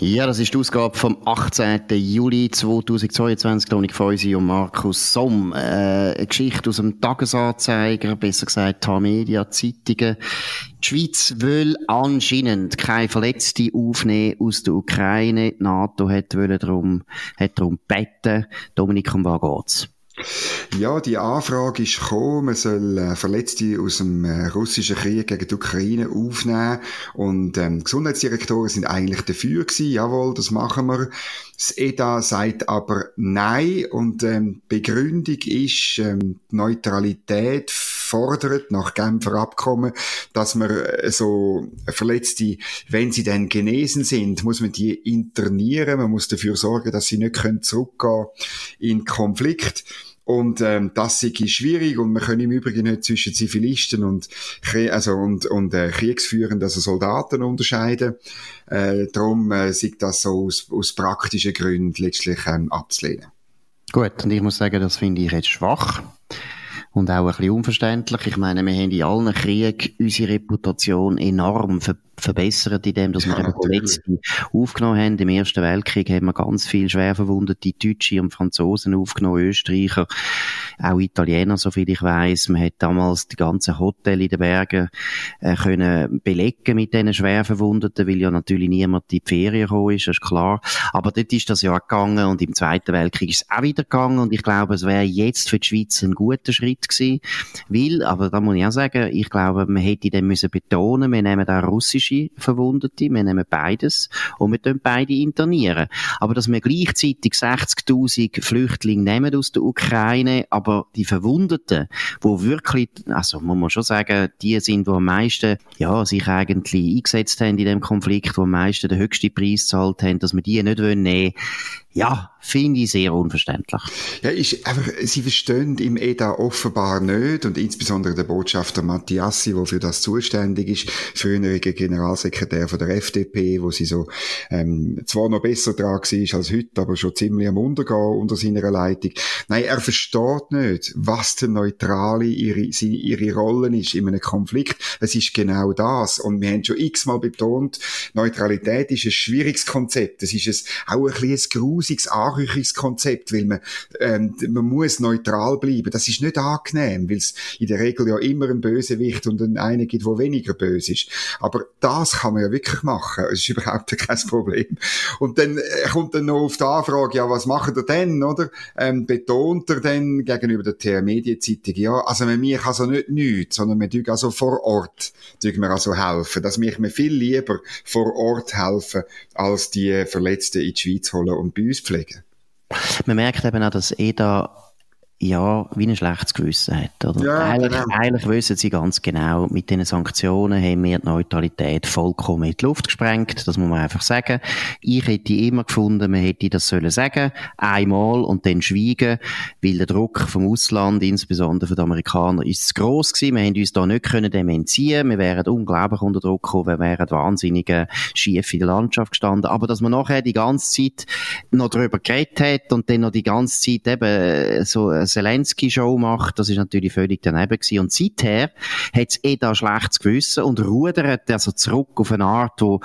Ja, das ist die Ausgabe vom 18. Juli 2022. Dominik Feusi und Markus Somm. Äh, eine Geschichte aus dem Tagesanzeiger, besser gesagt Tamedia Zeitungen. Die Schweiz will anscheinend keine Verletzte aufnehmen aus der Ukraine. Die NATO hat darum, hat darum gebeten. Dominik, um was geht's? Ja, die Anfrage ist gekommen, man soll äh, Verletzte aus dem äh, russischen Krieg gegen die Ukraine aufnehmen. Und ähm, die Gesundheitsdirektoren sind eigentlich dafür gewesen, jawohl, das machen wir. Das EDA sagt aber nein. Und ähm, Begründung ist, ähm, Neutralität fordert nach Genfer Abkommen, dass man äh, so Verletzte, wenn sie dann genesen sind, muss man die internieren, man muss dafür sorgen, dass sie nicht können zurückgehen in Konflikt. Und ähm, das ist schwierig und man kann im Übrigen nicht zwischen Zivilisten und, also, und, und äh, Kriegsführern, also Soldaten unterscheiden. Äh, darum äh, sieht das so aus, aus praktischen Gründen letztlich ähm, abzulehnen. Gut, und ich muss sagen, das finde ich jetzt schwach und auch ein bisschen unverständlich. Ich meine, wir haben in allen Kriegen unsere Reputation enorm ver verbessert, indem dass wir ja, die Letzte aufgenommen haben. Im Ersten Weltkrieg haben wir ganz viel schwer verwundete Deutsche und Franzosen aufgenommen, Österreicher, auch Italiener, soviel ich weiß. Man hat damals die ganzen Hotels in den Bergen äh, können belegen mit diesen schwer Verwundeten, weil ja natürlich niemand in die Ferien gekommen ist, das ist klar. Aber dort ist das ja auch gegangen und im Zweiten Weltkrieg ist es auch wieder gegangen und ich glaube, es wäre jetzt für die Schweiz ein guter Schritt gewesen, weil, aber da muss ich auch sagen, ich glaube, man hätte dann müssen betonen, wir nehmen auch russische Verwundete, wir nehmen beides und wir tun beide internieren. Aber dass wir gleichzeitig 60.000 Flüchtlinge nehmen aus der Ukraine, aber die Verwundeten, wo wirklich, also man muss schon sagen, die sind, die am meisten, ja, sich eigentlich eingesetzt haben in dem Konflikt, wo am meisten den höchsten Preis gezahlt haben, dass wir die nicht nehmen wollen, ja, finde ich sehr unverständlich. Ja, ist einfach, sie verstehen im EDA offenbar nicht und insbesondere der Botschafter Mattiassi, der für das zuständig ist, frühere Generalsekretär von der FDP, wo sie so ähm, zwar noch besser dran war als heute, aber schon ziemlich am Untergehen unter seiner Leitung. Nein, er versteht nicht, was der Neutrale ihre, ihre Rolle ist in einem Konflikt. Es ist genau das. Und wir haben schon x-mal betont, Neutralität ist ein schwieriges Konzept. Es ist ein, auch ein bisschen ein grusiges Anrüchungskonzept, weil man, ähm, man muss neutral bleiben. Das ist nicht angenehm, weil es in der Regel ja immer ein Bösewicht und einen gibt, der weniger böse ist. Aber das kann man ja wirklich machen. Es ist überhaupt kein Problem. Und dann äh, kommt dann noch auf die Anfrage, ja, was macht er denn, oder? Ähm, betont er denn gegenüber der TR Medienzeitung, ja, also wir kann also nicht nichts, sondern wir tun also vor Ort, tun wir also helfen. Das mich mir viel lieber vor Ort helfen, als die Verletzten in die Schweiz holen und bei uns pflegen. Man merkt eben auch, dass EDA ja, wie ein schlechtes Gewissen hat. Oder? Ja, eigentlich, genau. eigentlich wissen sie ganz genau, mit diesen Sanktionen haben wir die Neutralität vollkommen in die Luft gesprengt. Das muss man einfach sagen. Ich hätte immer gefunden, man hätte das sollen sagen, einmal und dann schweigen, weil der Druck vom Ausland, insbesondere von den Amerikanern, ist zu gross gewesen. Wir haben uns da nicht können dem entziehen. Wir wären unglaublich unter Druck gekommen, wir wären wahnsinnig schief in der Landschaft gestanden. Aber dass man nachher die ganze Zeit noch darüber geredet hat und dann noch die ganze Zeit eben so Zelensky-Show macht, das ist natürlich völlig daneben gewesen. Und seither hat es eh da schlechtes Gewissen und rudert also zurück auf eine Art, wo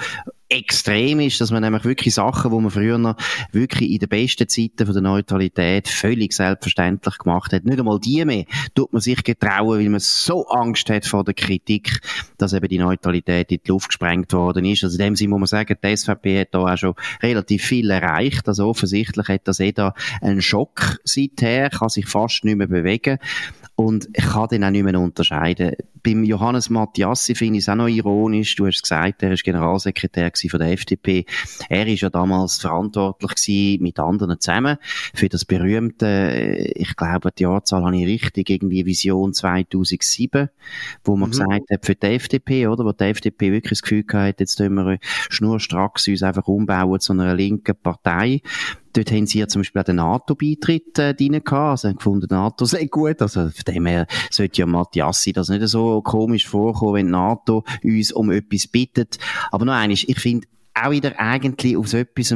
extrem ist, dass man nämlich wirklich Sachen, wo man früher noch wirklich in den besten Zeiten von der Neutralität völlig selbstverständlich gemacht hat, nicht einmal die mehr, tut man sich getrauen, weil man so Angst hat vor der Kritik, dass eben die Neutralität in die Luft gesprengt worden ist. Also in dem Sinne muss man sagen, die SVP hat da auch schon relativ viel erreicht. Also offensichtlich hat das eh da einen Schock seither, kann sich fast nicht mehr bewegen. Und ich kann den auch nicht mehr unterscheiden. Beim Johannes Mattiassi finde ich es auch noch ironisch. Du hast gesagt, er ist Generalsekretär von der FDP. Er ist ja damals verantwortlich gewesen, mit anderen zusammen für das berühmte, ich glaube, die Jahrzahl habe ich richtig, irgendwie Vision 2007, wo man mhm. gesagt hat, für die FDP, oder? Wo die FDP wirklich das Gefühl gehabt, jetzt tun wir schnurstracks uns einfach umbauen zu einer linken Partei. Dort haben sie ja zum Beispiel auch den NATO-Beitritt äh, drin gehabt. Also haben gefunden, NATO sei gut. Also von dem her sollte ja Mattiassi das nicht so komisch vorkommen, wenn die NATO uns um etwas bittet. Aber noch eines, ich finde, auch wieder eigentlich aus etwas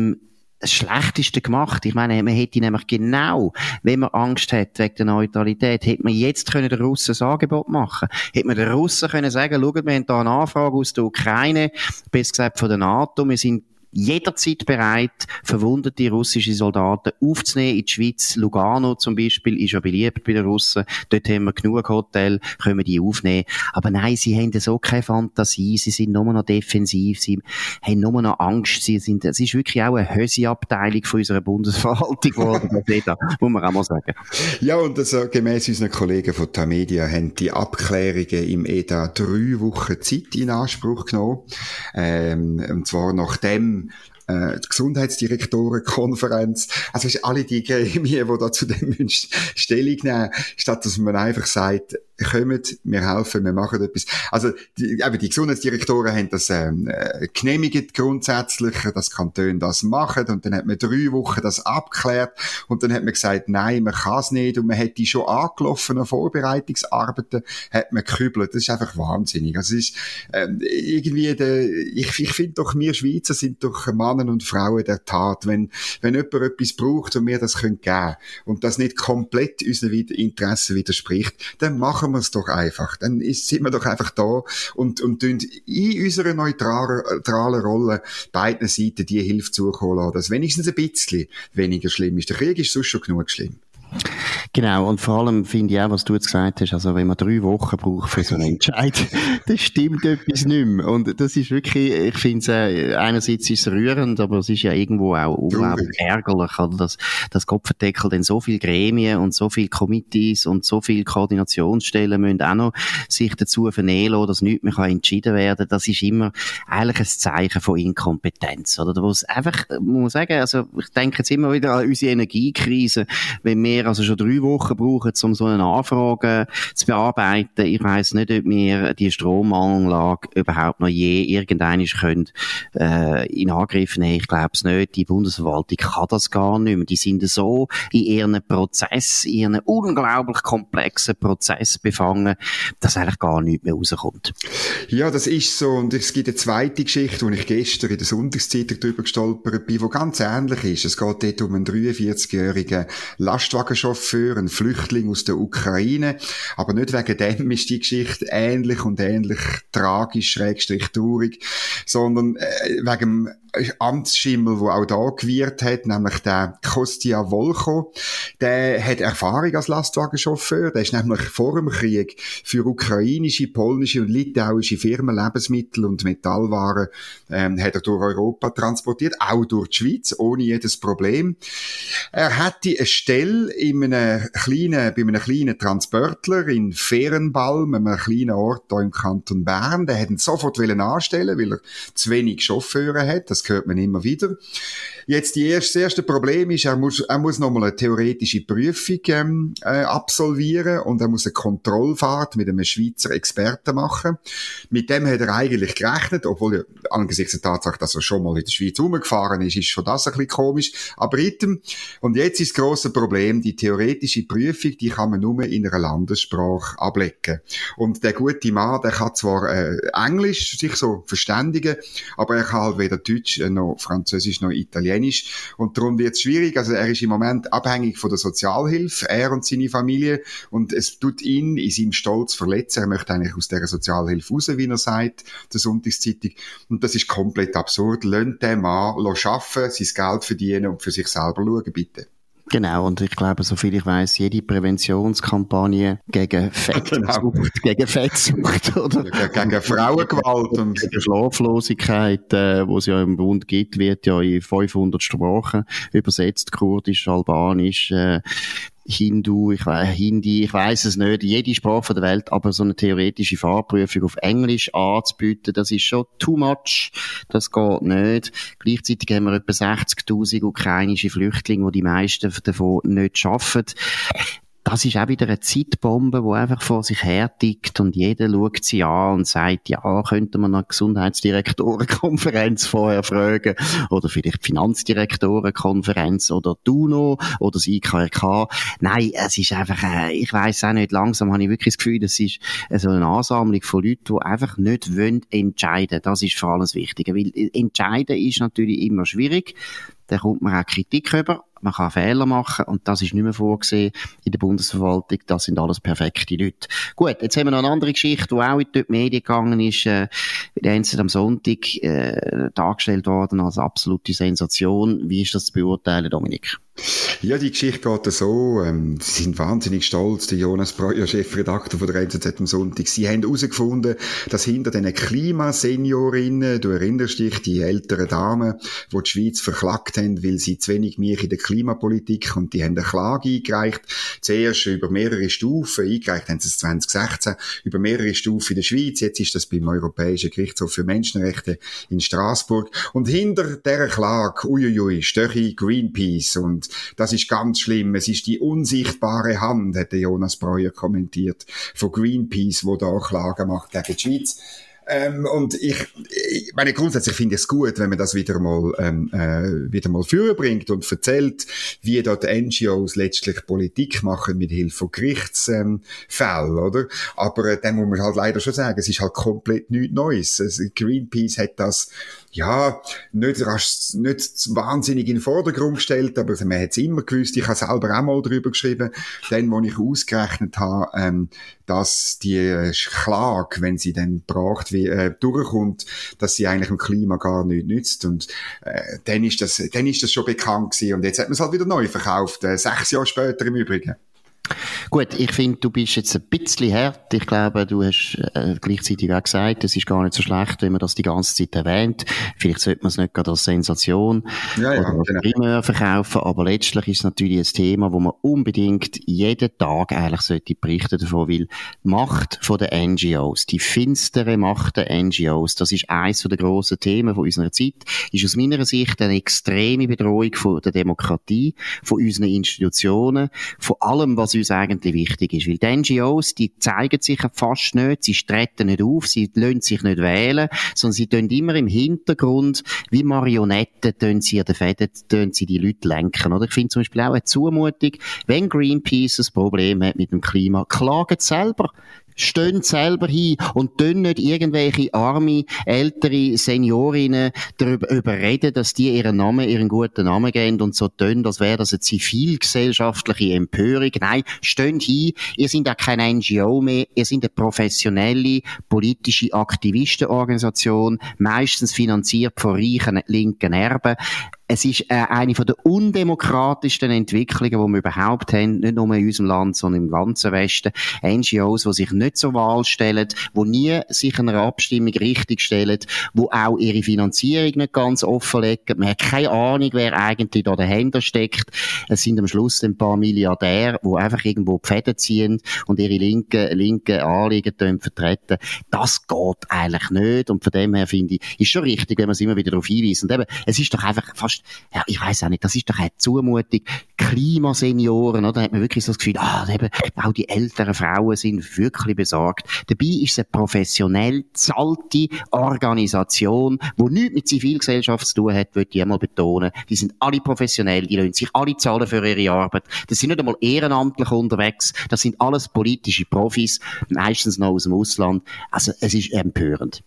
das Schlechteste gemacht. Ich meine, man hätte nämlich genau, wenn man Angst hat wegen der Neutralität, hätte man jetzt können den Russen ein Angebot machen Hätte man den Russen können sagen, schaut, wir haben hier eine Anfrage aus der Ukraine, besser gesagt von der NATO, wir sind jederzeit bereit, verwundete russische Soldaten aufzunehmen in die Schweiz. Lugano zum Beispiel ist ja beliebt bei den Russen. Dort haben wir genug Hotel, können wir die aufnehmen. Aber nein, sie haben so keine Fantasie, sie sind nur noch defensiv, sie haben nur noch Angst, sie sind, es ist wirklich auch eine Hösi-Abteilung von unserer Bundesverwaltung geworden, muss man auch mal sagen. Ja, und also, gemäss unseren Kollegen von Tamedia haben die Abklärungen im EDA drei Wochen Zeit in Anspruch genommen. Ähm, und zwar nachdem äh, die Gesundheitsdirektorenkonferenz, also alle die Gremien, die da zu dem Stellung nehmen, statt dass man einfach sagt, kommt, wir helfen, wir machen etwas. Also, die, eben, die Gesundheitsdirektoren haben das ähm, äh, genehmigt grundsätzlich, dass Kantone das machen und dann hat man drei Wochen das abgeklärt und dann hat man gesagt, nein, man kann es nicht und man hat die schon angelaufenen Vorbereitungsarbeiten hat man gekübelt. Das ist einfach wahnsinnig. Also, es ist ähm, irgendwie, der, ich, ich finde doch, wir Schweizer sind doch Männer und Frauen der Tat. Wenn, wenn jemand etwas braucht und wir das können geben und das nicht komplett unseren Interessen widerspricht, dann machen wir es doch einfach. Dann ist, sind wir doch einfach da und, und tun in unserer neutralen Rolle beiden Seiten die Hilfe zukommen lassen, dass wenigstens ein bisschen weniger schlimm ist. Der Krieg ist sonst schon genug schlimm. Genau, und vor allem finde ich auch, was du jetzt gesagt hast, also wenn man drei Wochen braucht für so einen Entscheid, das stimmt etwas nicht mehr. Und das ist wirklich, ich finde es, äh, einerseits ist es rührend, aber es ist ja irgendwo auch unglaublich ärgerlich, oder, dass, dass Kopfendeckel denn so viele Gremien und so viele Committees und so viele Koordinationsstellen müssen auch noch sich dazu vernehmen dass nichts mehr entschieden werden Das ist immer eigentlich ein Zeichen von Inkompetenz, oder? Wo es einfach, muss man sagen, also ich denke jetzt immer wieder an unsere Energiekrise, wenn wir also schon drei Wochen brauchen, um so eine Anfrage zu bearbeiten. Ich weiss nicht, ob wir die Stromanlage überhaupt noch je irgendeine können, äh, in Angriff nehmen. Ich glaube es nicht. Die Bundesverwaltung kann das gar nicht mehr. Die sind so in ihren Prozess, in ihren unglaublich komplexen Prozess befangen, dass eigentlich gar nichts mehr rauskommt. Ja, das ist so. Und es gibt eine zweite Geschichte, die ich gestern in der Sonntagszeitung drüber gestolpert bin, die ganz ähnlich ist. Es geht dort um einen 43-jährigen Lastwagenchauffeur, einen Flüchtling aus der Ukraine. Aber nicht wegen dem ist die Geschichte ähnlich und ähnlich tragisch, schrägstrich traurig, sondern äh, wegen Amtsschimmel, wo auch da gewirrt hat, nämlich der Kostia Volko. Der hat Erfahrung als Lastwagenchauffeur. Der ist nämlich vor dem Krieg für ukrainische, polnische und litauische Firmen Lebensmittel und Metallwaren ähm, hat er durch Europa transportiert, auch durch die Schweiz, ohne jedes Problem. Er hatte eine Stelle in einem kleinen, bei einem kleinen Transportler in Fehrenbalm, einem kleinen Ort hier im Kanton Bern. Der hat ihn sofort anstellen weil er zu wenig Chauffeure hat. Das hört man immer wieder. Jetzt die erste, das erste Problem ist, er muss, er muss nochmal eine theoretische Prüfung ähm, äh, absolvieren und er muss eine Kontrollfahrt mit einem Schweizer Experten machen. Mit dem hat er eigentlich gerechnet, obwohl er angesichts der Tatsache, dass er schon mal in der Schweiz rumgefahren ist, ist schon das ein bisschen komisch. Aber item, und jetzt ist das grosse Problem, die theoretische Prüfung, die kann man nur in einer Landessprache ablegen. Und der gute Mann, der kann zwar äh, Englisch sich so verständigen, aber er kann halt weder Deutsch äh, noch Französisch noch Italienisch. Und darum wird es schwierig. Also er ist im Moment abhängig von der Sozialhilfe, er und seine Familie. Und es tut ihn in seinem Stolz verletzen. Er möchte eigentlich aus dieser Sozialhilfe raus, wie er sagt, der Sonntagszeitung. Und das ist komplett absurd. Lönnt den Mann arbeiten, sein Geld verdienen und für sich selber schauen, bitte. Genau, und ich glaube, soviel ich weiß, jede Präventionskampagne gegen Fettsucht, genau. gegen Fettsucht, oder? Gegen Frauengewalt und gegen Schlaflosigkeit, äh, wo es ja im Bund gibt, wird ja in 500 Sprachen übersetzt, Kurdisch, Albanisch, äh, Hindu, ich weiß, Hindi, ich weiß es nicht, jede Sprache der Welt, aber so eine theoretische Fahrprüfung auf Englisch anzubieten, das ist schon too much, das geht nicht. Gleichzeitig haben wir etwa 60.000 ukrainische Flüchtlinge, die die meisten davon nicht schaffen das ist auch wieder eine Zeitbombe, die einfach vor sich her tickt und jeder schaut sie an und sagt, ja, könnte man eine Gesundheitsdirektorenkonferenz vorher fragen oder vielleicht Finanzdirektorenkonferenz oder DUNO oder das IKRK. Nein, es ist einfach, äh, ich weiß auch nicht, langsam habe ich wirklich das Gefühl, das ist äh, so eine Ansammlung von Leuten, die einfach nicht wollen entscheiden. Das ist vor allem das Wichtige, weil äh, entscheiden ist natürlich immer schwierig. Da kommt man auch Kritik über man kann Fehler machen und das ist nicht mehr vorgesehen in der Bundesverwaltung. Das sind alles perfekte Leute. Gut, jetzt haben wir noch eine andere Geschichte, die auch in die Medien gegangen ist. Äh, der NZZ am Sonntag äh, dargestellt worden als absolute Sensation. Wie ist das zu beurteilen, Dominik? Ja, die Geschichte geht so. Ähm, sie sind wahnsinnig stolz, der Jonas Breuer, Chefredakteur von der NZZ am Sonntag. Sie haben herausgefunden, dass hinter diesen Klimaseniorinnen, du erinnerst dich, die älteren Damen, die die Schweiz verklagt haben, weil sie zu wenig mich in der Klimapolitik und die haben eine Klage eingereicht. Zuerst über mehrere Stufen, eingereicht haben sie es 2016, über mehrere Stufen in der Schweiz. Jetzt ist das beim Europäischen Gerichtshof für Menschenrechte in Straßburg. Und hinter dieser Klage, uiuiui, Stöchi, Greenpeace und das ist ganz schlimm. Es ist die unsichtbare Hand, hat Jonas Breuer kommentiert, von Greenpeace, wo da Klagen macht gegen die Schweiz. Ähm, und ich, ich meine, grundsätzlich finde ich es gut, wenn man das wieder mal, ähm, äh, wieder mal bringt und erzählt, wie dort NGOs letztlich Politik machen mit Hilfe von Gerichtsfällen, ähm, oder? Aber äh, dann muss man halt leider schon sagen, es ist halt komplett nichts Neues. Also Greenpeace hat das ja, nicht, rasch, nicht wahnsinnig in den Vordergrund gestellt, aber man hat es immer gewusst. Ich habe selber auch mal drüber geschrieben, dann, wo ich ausgerechnet habe, ähm, dass die Klage, wenn sie dann gebracht wie, äh, durchkommt, dass sie eigentlich dem Klima gar nicht nützt. Und äh, dann, ist das, dann ist das schon bekannt gewesen. Und jetzt hat man es halt wieder neu verkauft, äh, sechs Jahre später im Übrigen. Gut, ich finde, du bist jetzt ein bisschen hart. Ich glaube, du hast äh, gleichzeitig auch gesagt, es ist gar nicht so schlecht, wenn man das die ganze Zeit erwähnt. Vielleicht sollte man es nicht gerade als Sensation ja, ja, oder als genau. Primär verkaufen, aber letztlich ist es natürlich ein Thema, wo man unbedingt jeden Tag eigentlich sollte berichten davon, weil Macht von den NGOs, die finstere Macht der NGOs, das ist eines der grossen Themen von unserer Zeit, ist aus meiner Sicht eine extreme Bedrohung von der Demokratie, von unseren Institutionen, von allem, was uns eigentlich wichtig ist. Weil die NGOs, die zeigen sich fast nicht, sie streiten nicht auf, sie lassen sich nicht wählen, sondern sie tun immer im Hintergrund, wie Marionetten, tun sie an den Fäden, sie die Leute lenken. Oder? Ich finde zum Beispiel auch eine Zumutung, wenn Greenpeace ein Problem hat mit dem Klima, klagen selber stehen selber hin und tun nicht irgendwelche arme, ältere Seniorinnen darüber überreden, dass die ihren Namen, ihren guten Namen geben und so tun, als wäre das eine zivilgesellschaftliche Empörung. Nein, stehen hin, ihr seid ja kein NGO mehr, ihr seid eine professionelle politische Aktivistenorganisation, meistens finanziert von reichen linken Erben es ist äh, eine der undemokratischsten Entwicklungen, die wir überhaupt haben, nicht nur in unserem Land, sondern im ganzen Westen. NGOs, die sich nicht zur Wahl stellen, die nie sich einer Abstimmung richtig stellen, die auch ihre Finanzierung nicht ganz offenlegen. Man hat keine Ahnung, wer eigentlich da dahinter steckt. Es sind am Schluss ein paar Milliardäre, die einfach irgendwo die Fäden ziehen und ihre linken, linken Anliegen vertreten. Das geht eigentlich nicht. Und von dem her finde ich, ist schon richtig, wenn man es immer wieder darauf hinweist. Und eben, es ist doch einfach fast ja, ich weiß auch nicht, das ist doch eine Zumutung. Klimasenioren, oder? Da hat man wirklich so das Gefühl, ah, eben, auch die älteren Frauen sind wirklich besorgt. Dabei ist es eine professionell zahlte Organisation, die nichts mit Zivilgesellschaft zu tun hat, würde ich einmal betonen. Die sind alle professionell, die lassen sich alle zahlen für ihre Arbeit. Das sind nicht einmal ehrenamtlich unterwegs, das sind alles politische Profis, meistens noch aus dem Ausland. Also, es ist empörend.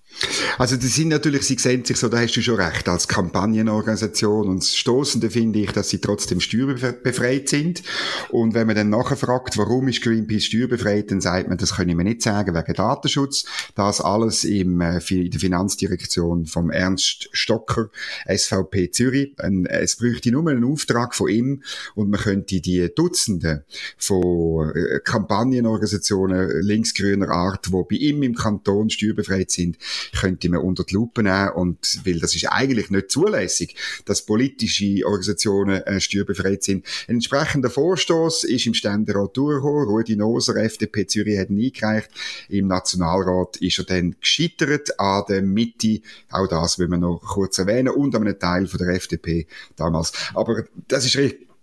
Also, die sind natürlich, sie sehen sich so, da hast du schon recht, als Kampagnenorganisation Organisation. Und das Stoßende finde ich, dass sie trotzdem steuerbefreit sind. Und wenn man dann nachher fragt, warum ist Greenpeace steuerbefreit, dann sagt man, das können wir nicht sagen, wegen Datenschutz. Das alles im, äh, in der Finanzdirektion vom Ernst Stocker, SVP Zürich. Es bräuchte nur einen Auftrag von ihm und man könnte die Dutzende von äh, Kampagnenorganisationen linksgrüner Art, wo bei ihm im Kanton steuerbefreit sind, könnte man unter die Lupe nehmen und, weil das ist eigentlich nicht zulässig, dass politische Organisationen äh, steuerbefreit sind. Ein entsprechender Vorstoß ist im Ständerat durchgekommen. Rudi Noser, FDP Zürich, hat ihn eingereicht. Im Nationalrat ist er dann gescheitert an der Mitte. Auch das will man noch kurz erwähnen. Und an einem Teil von der FDP damals. Aber das ist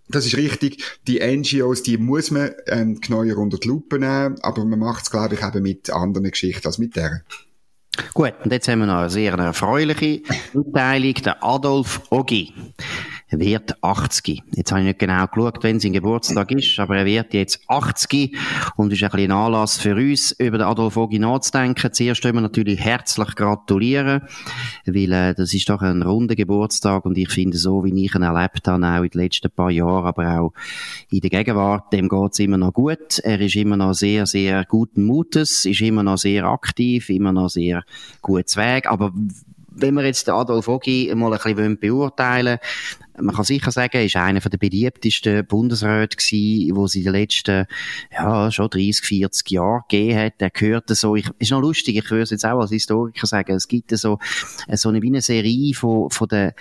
Das ist richtig. Die NGOs, die muss man ähm, genauer unter die Lupe nehmen, aber man macht es, glaube ich, eben mit anderen Geschichten als mit der. Gut, und jetzt haben wir noch eine sehr erfreuliche Mitteilung. Der Adolf Ogi wird 80. Jetzt habe ich nicht genau geschaut, wenn sein Geburtstag ist, aber er wird jetzt 80 und ist ein bisschen Anlass für uns, über den Adolf Ogi nachzudenken. Zuerst wollen wir natürlich herzlich gratulieren, weil äh, das ist doch ein runder Geburtstag und ich finde, so wie ich ihn erlebt habe, auch in den letzten paar Jahren, aber auch in der Gegenwart, dem geht es immer noch gut. Er ist immer noch sehr, sehr guten Mutes, ist immer noch sehr aktiv, immer noch sehr gut Weg, aber wenn wir jetzt den Adolf Ogi mal ein bisschen beurteilen man kann sicher sagen, ist einer der beliebtesten Bundesräte gewesen, wo sie in den letzten, ja, schon 30, 40 Jahren gegeben hat. Er gehört so, ich, ist noch lustig, ich würde es jetzt auch als Historiker sagen, es gibt so, so eine, wie eine Serie von, von den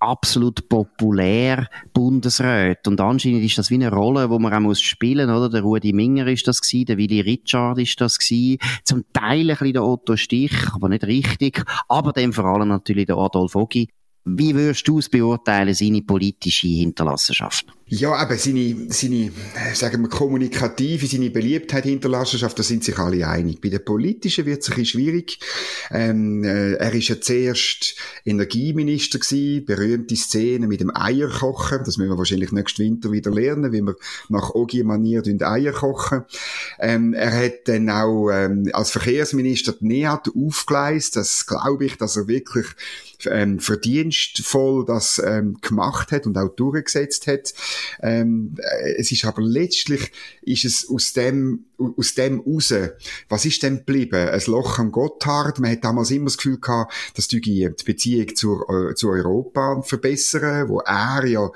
absolut populär Bundesräten. Und anscheinend ist das wie eine Rolle, wo man auch muss spielen, oder? Der Rudi Minger ist das gewesen, der Willy Richard ist das gewesen, zum Teil ein bisschen der Otto Stich, aber nicht richtig, aber dann vor allem natürlich der Adolf Ogi. Wie würdest du es beurteilen, seine politische Hinterlassenschaft? Ja, aber seine, seine, sagen wir, kommunikative, seine Beliebtheit, Hinterlassenschaft, da sind sich alle einig. Bei der politischen wird es ein bisschen schwierig. Ähm, äh, er ist ja zuerst Energieminister gewesen, berühmte Szene mit dem Eierkochen. Das müssen wir wahrscheinlich nächsten Winter wieder lernen, wie wir nach Ogi-Manier Eier kochen. Ähm, er hat dann auch ähm, als Verkehrsminister die NEAT aufgeleistet. Das glaube ich, dass er wirklich ähm, verdienstvoll das ähm, gemacht hat und auch durchgesetzt hat. Ähm, äh, es ist aber letztlich ist es aus dem aus dem raus. Was ist denn geblieben? Ein Loch am Gotthard. Man hat damals immer das Gefühl gehabt, dass die Beziehung zur, zu Europa verbessern, wo er ja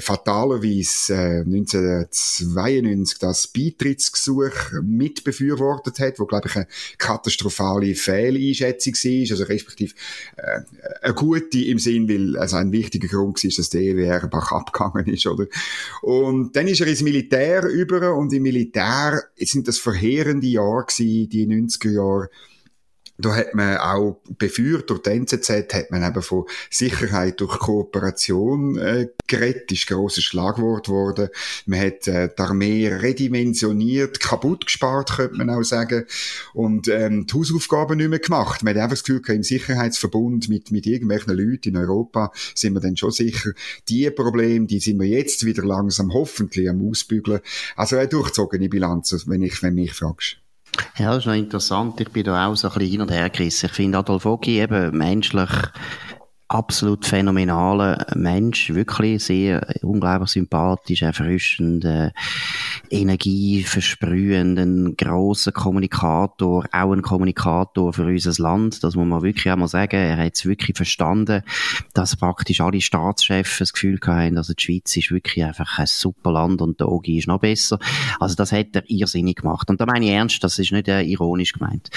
fatalerweise äh, 1992 das Beitrittsgesuch mitbefürwortet hat, wo glaube ich eine katastrophale Fehleinschätzung war, also respektive äh, eine gute im Sinn, weil also ein wichtiger Grund war, dass der EWR Bach abgegangen ist, oder? Und dann ist er ins Militär über und im Militär sind das verheerende Jahre die 90er Jahre da hat man auch beführt, durch die NZZ hat man eben von Sicherheit durch Kooperation äh, geredet, ist grosses Schlagwort geworden. Man hat äh, die Armee redimensioniert, kaputt gespart, könnte man auch sagen, und ähm, die Hausaufgaben nicht mehr gemacht. Man hat einfach das Gefühl, im Sicherheitsverbund mit, mit irgendwelchen Leuten in Europa sind wir dann schon sicher, die Probleme, die sind wir jetzt wieder langsam hoffentlich am Ausbügeln. Also eine durchzogene Bilanz, wenn ich, wenn mich fragst. Ja, das ist noch interessant. Ich bin da auch so ein bisschen hin und her gerissen. Ich finde Adolf Ogi eben menschlich absolut phänomenaler Mensch, wirklich sehr unglaublich sympathisch, erfrischend, äh, Energie versprühend, ein grosser Kommunikator, auch ein Kommunikator für unser Land, das muss man wirklich auch mal sagen. Er hat es wirklich verstanden, dass praktisch alle Staatschefs das Gefühl haben, also die Schweiz ist wirklich einfach ein super Land und der Ogi ist noch besser. Also das hat er irrsinnig gemacht. Und da meine ich ernst, das ist nicht äh, ironisch gemeint.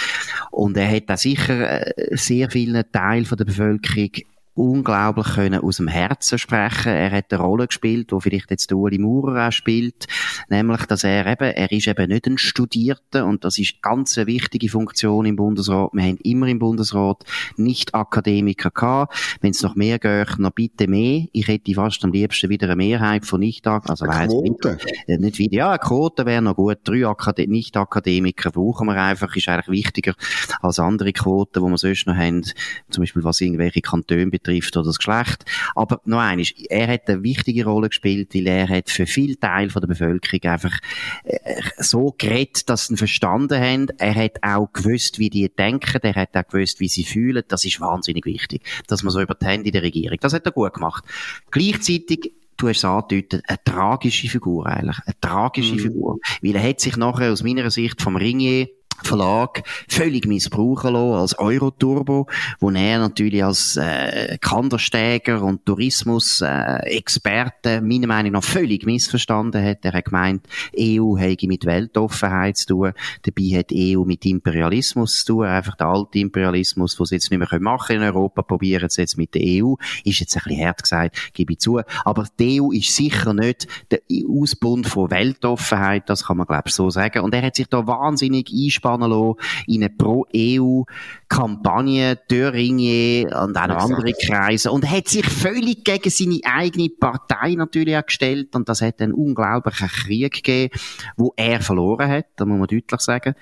Und er hat da sicher äh, sehr vielen Teil von der Bevölkerung unglaublich können aus dem Herzen sprechen. Er hat eine Rolle gespielt, wo vielleicht jetzt Uli Maurer auch spielt, nämlich, dass er eben, er ist eben nicht ein Studierter und das ist ganz eine wichtige Funktion im Bundesrat. Wir haben immer im Bundesrat nicht Akademiker gehabt. Wenn es noch mehr geht, noch bitte mehr. Ich hätte fast am liebsten wieder eine Mehrheit von nicht also eine Quote. Nicht, nicht wieder. Ja, eine Quote wäre noch gut. Drei Akad Nicht-Akademiker brauchen wir einfach, ist eigentlich wichtiger als andere Quoten, wo wir sonst noch haben, zum Beispiel was irgendwelche Kantone betrifft betrifft oder das Geschlecht. Aber noch eines, er hat eine wichtige Rolle gespielt, weil er hat für viel Teil von der Bevölkerung einfach äh, so geredet, dass sie ihn verstanden haben. Er hat auch gewusst, wie die denken, er hat auch gewusst, wie sie fühlen. Das ist wahnsinnig wichtig, dass man so über die Hände der Regierung. Das hat er gut gemacht. Gleichzeitig du hast es angedeutet, eine tragische Figur eigentlich. Eine tragische mhm. Figur. Weil er hat sich nachher aus meiner Sicht vom Ringier Verlag völlig missbrauchen lassen als Euroturbo, wo er natürlich als äh, Kandersteiger und Tourismus-Experte äh, meiner Meinung nach völlig missverstanden hat. Er hat gemeint, EU hätte mit Weltoffenheit zu tun, dabei hat EU mit Imperialismus zu tun, einfach der alte Imperialismus, den sie jetzt nicht mehr machen in Europa, probieren sie jetzt mit der EU, ist jetzt ein bisschen hart gesagt, gebe ich zu, aber die EU ist sicher nicht der Ausbund von Weltoffenheit, das kann man glaube ich so sagen, und er hat sich da wahnsinnig einsparen einspannen lassen in eine Pro-EU-Kampagne Ringier und auch noch andere Kreise und hat sich völlig gegen seine eigene Partei natürlich auch gestellt und das hat einen unglaublichen Krieg gegeben, wo er verloren hat, da muss man deutlich sagen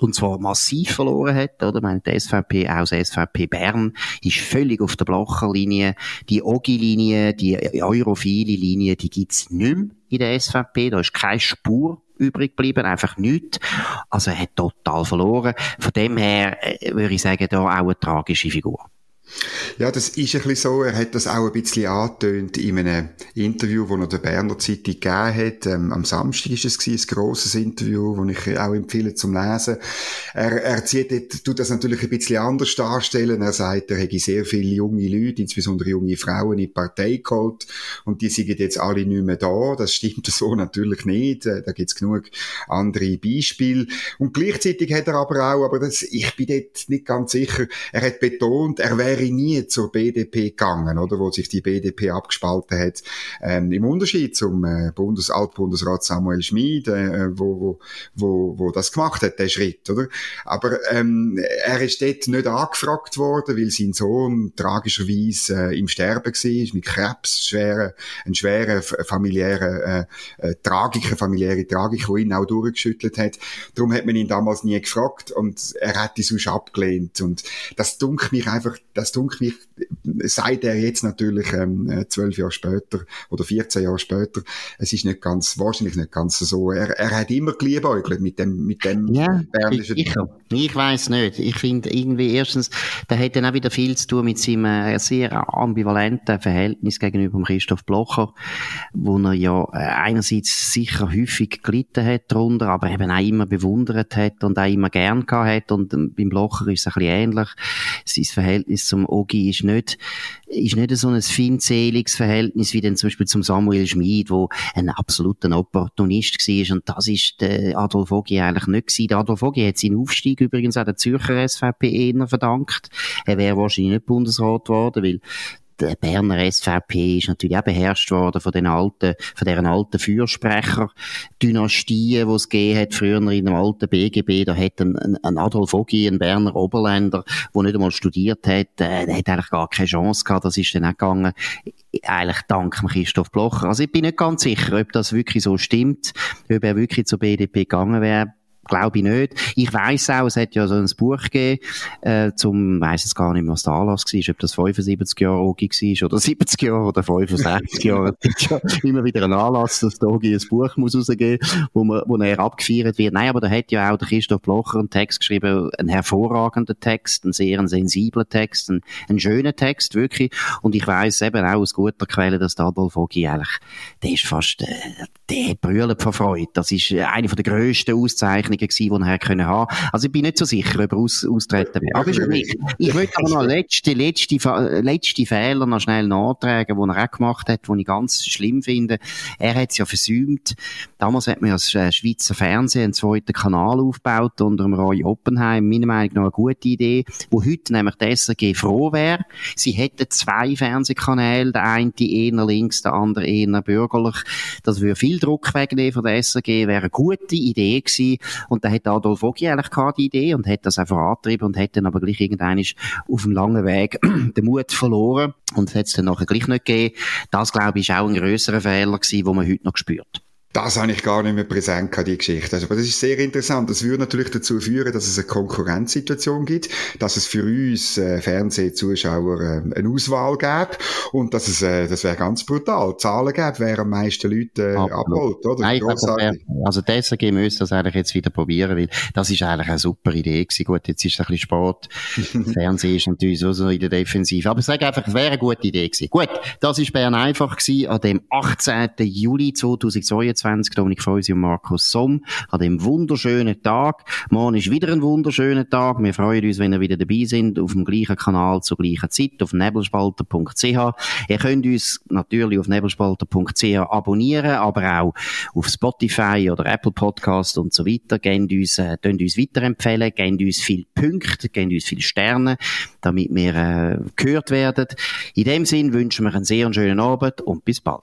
und zwar massiv verloren hat, oder? Ich meine, die SVP, auch das SVP Bern, ist völlig auf der Blocherlinie. Die OGI-Linie, die europhile Linie, die gibt's nicht mehr in der SVP. Da ist keine Spur übrig geblieben, einfach nichts. Also er hat total verloren. Von dem her äh, würde ich sagen, da auch eine tragische Figur. Ja, das ist ein bisschen so. Er hat das auch ein bisschen angetönt in einem Interview, das er der Berner Zeitung gegeben hat. Ähm, am Samstag ist es ein grosses Interview, das ich auch empfehle zum Lesen. Er, er zieht dort, tut das natürlich ein bisschen anders darstellen. Er sagt, er hätte sehr viele junge Leute, insbesondere junge Frauen in die Partei geholt und die sind jetzt alle nicht mehr da. Das stimmt so natürlich nicht. Äh, da gibt's genug andere Beispiele. Und gleichzeitig hat er aber auch, aber das, ich bin dort nicht ganz sicher, er hat betont, er wäre wäre zur BDP gegangen, oder, wo sich die BDP abgespalten hat, ähm, im Unterschied zum äh, Bundes Altbundesrat Samuel Schmid, äh, wo, wo, wo, wo das gemacht hat, der Schritt, oder? Aber ähm, er ist dort nicht angefragt worden, weil sein Sohn tragischerweise äh, im Sterben war, mit Krebs, schwere, ein schwerer familiärer äh, äh, Tragiker, familiäre Tragik, die ihn auch durchgeschüttelt hat. Darum hat man ihn damals nie gefragt und er hat die sonst abgelehnt und das dunkelt mich einfach, das dunkelt mich, sagt er jetzt natürlich ähm, zwölf Jahre später oder 14 Jahre später, es ist nicht ganz, wahrscheinlich nicht ganz so. Er, er hat immer geliebäugelt mit dem, mit dem ja, bernischen... Ich, ich, ich weiss nicht. Ich finde irgendwie erstens, da hat dann auch wieder viel zu tun mit seinem äh, sehr ambivalenten Verhältnis gegenüber Christoph Blocher, wo er ja äh, einerseits sicher häufig gelitten hat darunter, aber eben auch immer bewundert hat und auch immer gern gehabt hat und ähm, beim Blocher ist es ein bisschen ähnlich. Sein Verhältnis zum Ogi ist nicht, ist nicht so ein feindseliges Verhältnis wie dann zum Beispiel zum Samuel Schmid, wo ein absoluter Opportunist war. Und das ist der Adolf Ogi eigentlich nicht gewesen. Der Adolf Ogi hat seinen Aufstieg übrigens auch der Zürcher SVP eher verdankt. Er wäre wahrscheinlich nicht Bundesrat geworden, weil der Berner SVP ist natürlich auch beherrscht worden von den alten, von deren alten Fürsprecher-Dynastien, die es gegeben hat, früher in dem alten BGB, da hat ein, ein Adolf Ogi, ein Berner Oberländer, der nicht einmal studiert hat, äh, der hat eigentlich gar keine Chance gehabt, das ist dann auch gegangen, eigentlich dank Christoph Blocher. Also ich bin nicht ganz sicher, ob das wirklich so stimmt, ob er wirklich zur BDP gegangen wäre Glaube ich nicht. Ich weiss auch, es hat ja so ein Buch gegeben, äh, zum, weiss jetzt gar nicht mehr, was der Anlass war, ob das 75 Jahre Ogi war oder 70 Jahre oder 65 Jahre. Es gibt ja immer wieder einen Anlass, dass der Ogi ein Buch muss rausgeben, wo man, wo er abgefeiert wird. Nein, aber da hat ja auch der Christoph Blocher einen Text geschrieben, einen hervorragenden Text, einen sehr sensiblen Text, einen, einen schönen Text, wirklich. Und ich weiss eben auch aus guter Quelle, dass der Adolf Ogi eigentlich, der ist fast, äh, der brüllt vor Freude. Das ist eine von der grössten Auszeichnungen Begegnungen gewesen, die er können haben. Also ich bin nicht so sicher, ob er aus, austreten wird. Aber ich, ich möchte aber noch letzte, letzte, letzte Fehler noch schnell nachtragen, die er auch gemacht hat, die ich ganz schlimm finde. Er hat es ja versäumt. Damals hat man ja das äh, Schweizer Fernsehen einen zweiten Kanal aufgebaut unter dem Roy Oppenheim. Meiner Meinung nach eine gute Idee, wo heute nämlich die SRG froh wäre. Sie hätten zwei Fernsehkanäle, der eine eher links, der andere eher bürgerlich. Das würde viel Druck wegnehmen von der SRG, wäre eine gute Idee gewesen. Und da hat Adolf Ogi eigentlich keine Idee und hat das einfach angetrieben und hat dann aber gleich irgendwann auf dem langen Weg den Mut verloren und hat es dann nachher gleich nicht gegeben. Das, glaube ich, ist auch ein grösserer Fehler gewesen, den man heute noch spürt. Das habe ich gar nicht mehr präsent gehabt, die Geschichte. Also, aber das ist sehr interessant. Das würde natürlich dazu führen, dass es eine Konkurrenzsituation gibt, dass es für uns äh, Fernsehzuschauer äh, eine Auswahl gäbe und dass es, äh, das wäre ganz brutal, Zahlen gäbe, wer am meisten Leute äh, abholt, oder? Nein, also deswegen müsste das eigentlich jetzt wieder probieren, weil das ist eigentlich eine super Idee gewesen. Gut, jetzt ist es ein bisschen Sport. Fernsehen ist natürlich so, so in der Defensive. Aber ich sage einfach, es wäre eine gute Idee gewesen. Gut, das ist Bern einfach gewesen an dem 18. Juli 2022 2023. Dominik Feusi und Markus Somm an dem wunderschönen Tag. Morgen ist wieder ein wunderschöner Tag. Wir freuen uns, wenn ihr wieder dabei sind, auf dem gleichen Kanal zur gleichen Zeit, auf nebelspalter.ch. Ihr könnt uns natürlich auf nebelspalter.ch abonnieren, aber auch auf Spotify oder Apple Podcast und so weiter. Gebt uns, äh, uns weiterempfehlen, gebt uns viele Punkte, gebt uns viele Sterne, damit wir äh, gehört werden. In dem Sinn wünschen wir einen sehr schönen Abend und bis bald.